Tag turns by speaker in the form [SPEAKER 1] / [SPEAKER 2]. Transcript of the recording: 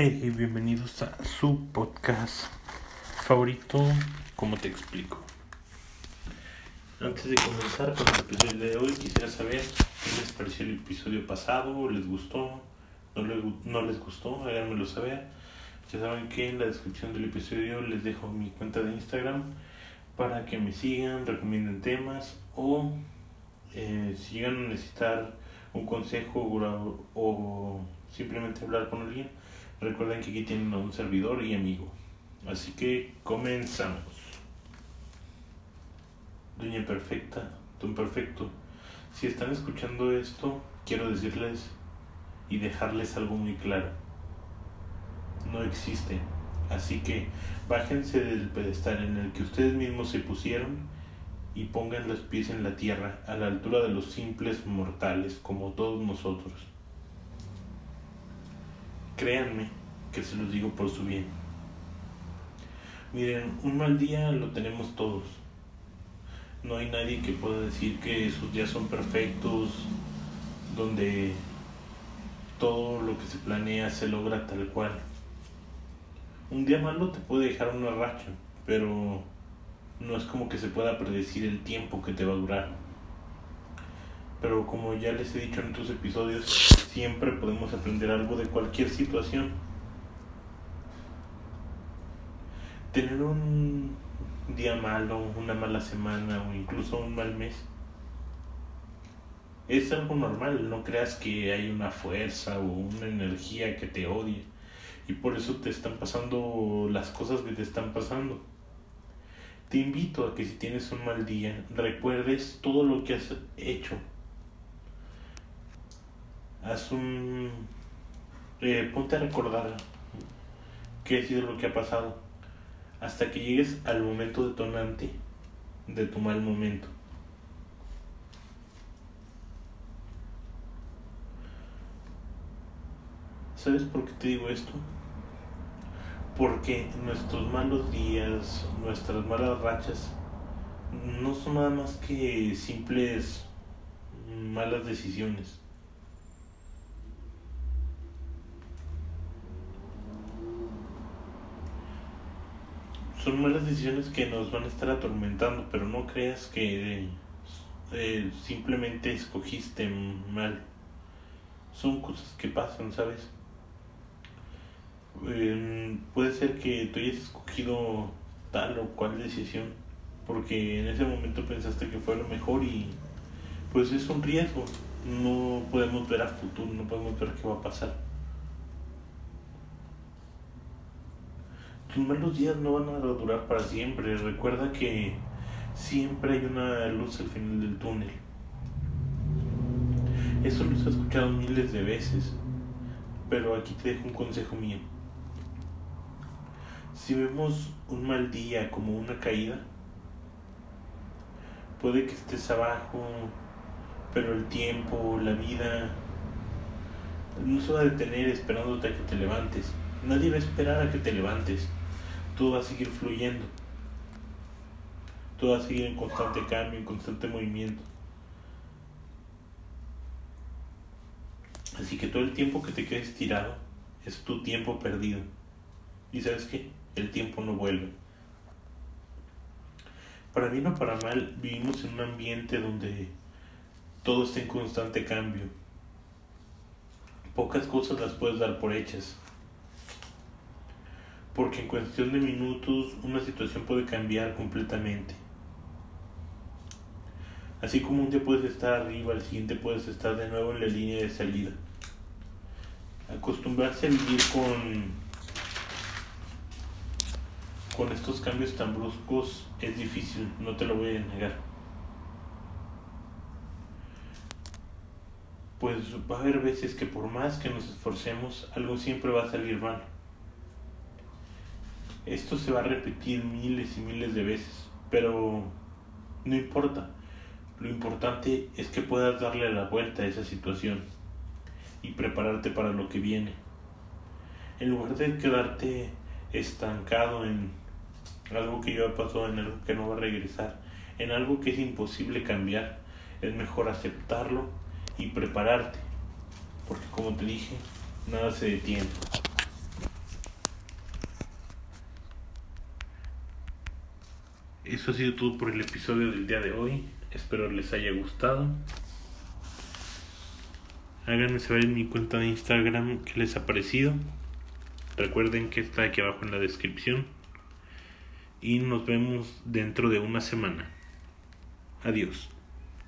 [SPEAKER 1] Hey, bienvenidos a su podcast favorito, ¿cómo te explico? Antes de comenzar con el episodio de hoy, quisiera saber qué les pareció el episodio pasado, les gustó, no les, gustó, háganmelo saber. Ya saben que en la descripción del episodio les dejo mi cuenta de Instagram para que me sigan, recomienden temas o eh, si llegan a necesitar un consejo o simplemente hablar con alguien, recuerden que aquí tienen a un servidor y amigo. Así que comenzamos. Doña Perfecta, Don Perfecto, si están escuchando esto, quiero decirles y dejarles algo muy claro. No existe. Así que bájense del pedestal en el que ustedes mismos se pusieron y pongan los pies en la tierra a la altura de los simples mortales como todos nosotros. Créanme que se los digo por su bien. Miren, un mal día lo tenemos todos. No hay nadie que pueda decir que esos días son perfectos, donde todo lo que se planea se logra tal cual. Un día malo te puede dejar una racha, pero no es como que se pueda predecir el tiempo que te va a durar. Pero como ya les he dicho en otros episodios, siempre podemos aprender algo de cualquier situación. Tener un día malo, una mala semana o incluso un mal mes es algo normal, no creas que hay una fuerza o una energía que te odie y por eso te están pasando las cosas que te están pasando. Te invito a que si tienes un mal día, recuerdes todo lo que has hecho. Haz un... Eh, ponte a recordar qué ha sido lo que ha pasado hasta que llegues al momento detonante de tu mal momento. ¿Sabes por qué te digo esto? Porque nuestros malos días, nuestras malas rachas, no son nada más que simples malas decisiones. Son malas decisiones que nos van a estar atormentando, pero no creas que eh, simplemente escogiste mal. Son cosas que pasan, ¿sabes? eh, puede ser que tú hayas escogido tal o cual decisión porque en ese momento pensaste que fue lo mejor y pues es un riesgo no podemos ver a futuro no podemos ver qué va a pasar tus malos días no van a durar para siempre recuerda que siempre hay una luz al final del túnel eso lo he escuchado miles de veces pero aquí te dejo un consejo mío si vemos un mal día como una caída, puede que estés abajo, pero el tiempo, la vida, no se va a detener esperándote a que te levantes. Nadie va a esperar a que te levantes. Todo va a seguir fluyendo. Todo va a seguir en constante cambio, en constante movimiento. Así que todo el tiempo que te quedes tirado es tu tiempo perdido. ¿Y sabes qué? el tiempo no vuelve. Para bien o para mal, vivimos en un ambiente donde todo está en constante cambio. Pocas cosas las puedes dar por hechas. Porque en cuestión de minutos una situación puede cambiar completamente. Así como un día puedes estar arriba, al siguiente puedes estar de nuevo en la línea de salida. Acostumbrarse a vivir con con estos cambios tan bruscos es difícil, no te lo voy a negar. Pues va a haber veces que por más que nos esforcemos, algo siempre va a salir mal. Esto se va a repetir miles y miles de veces, pero no importa. Lo importante es que puedas darle la vuelta a esa situación y prepararte para lo que viene. En lugar de quedarte estancado en algo que ya pasó, en algo que no va a regresar, en algo que es imposible cambiar, es mejor aceptarlo y prepararte, porque como te dije, nada se detiene. Eso ha sido todo por el episodio del día de hoy. Espero les haya gustado. Háganme saber en mi cuenta de Instagram qué les ha parecido. Recuerden que está aquí abajo en la descripción. Y nos vemos dentro de una semana. Adiós.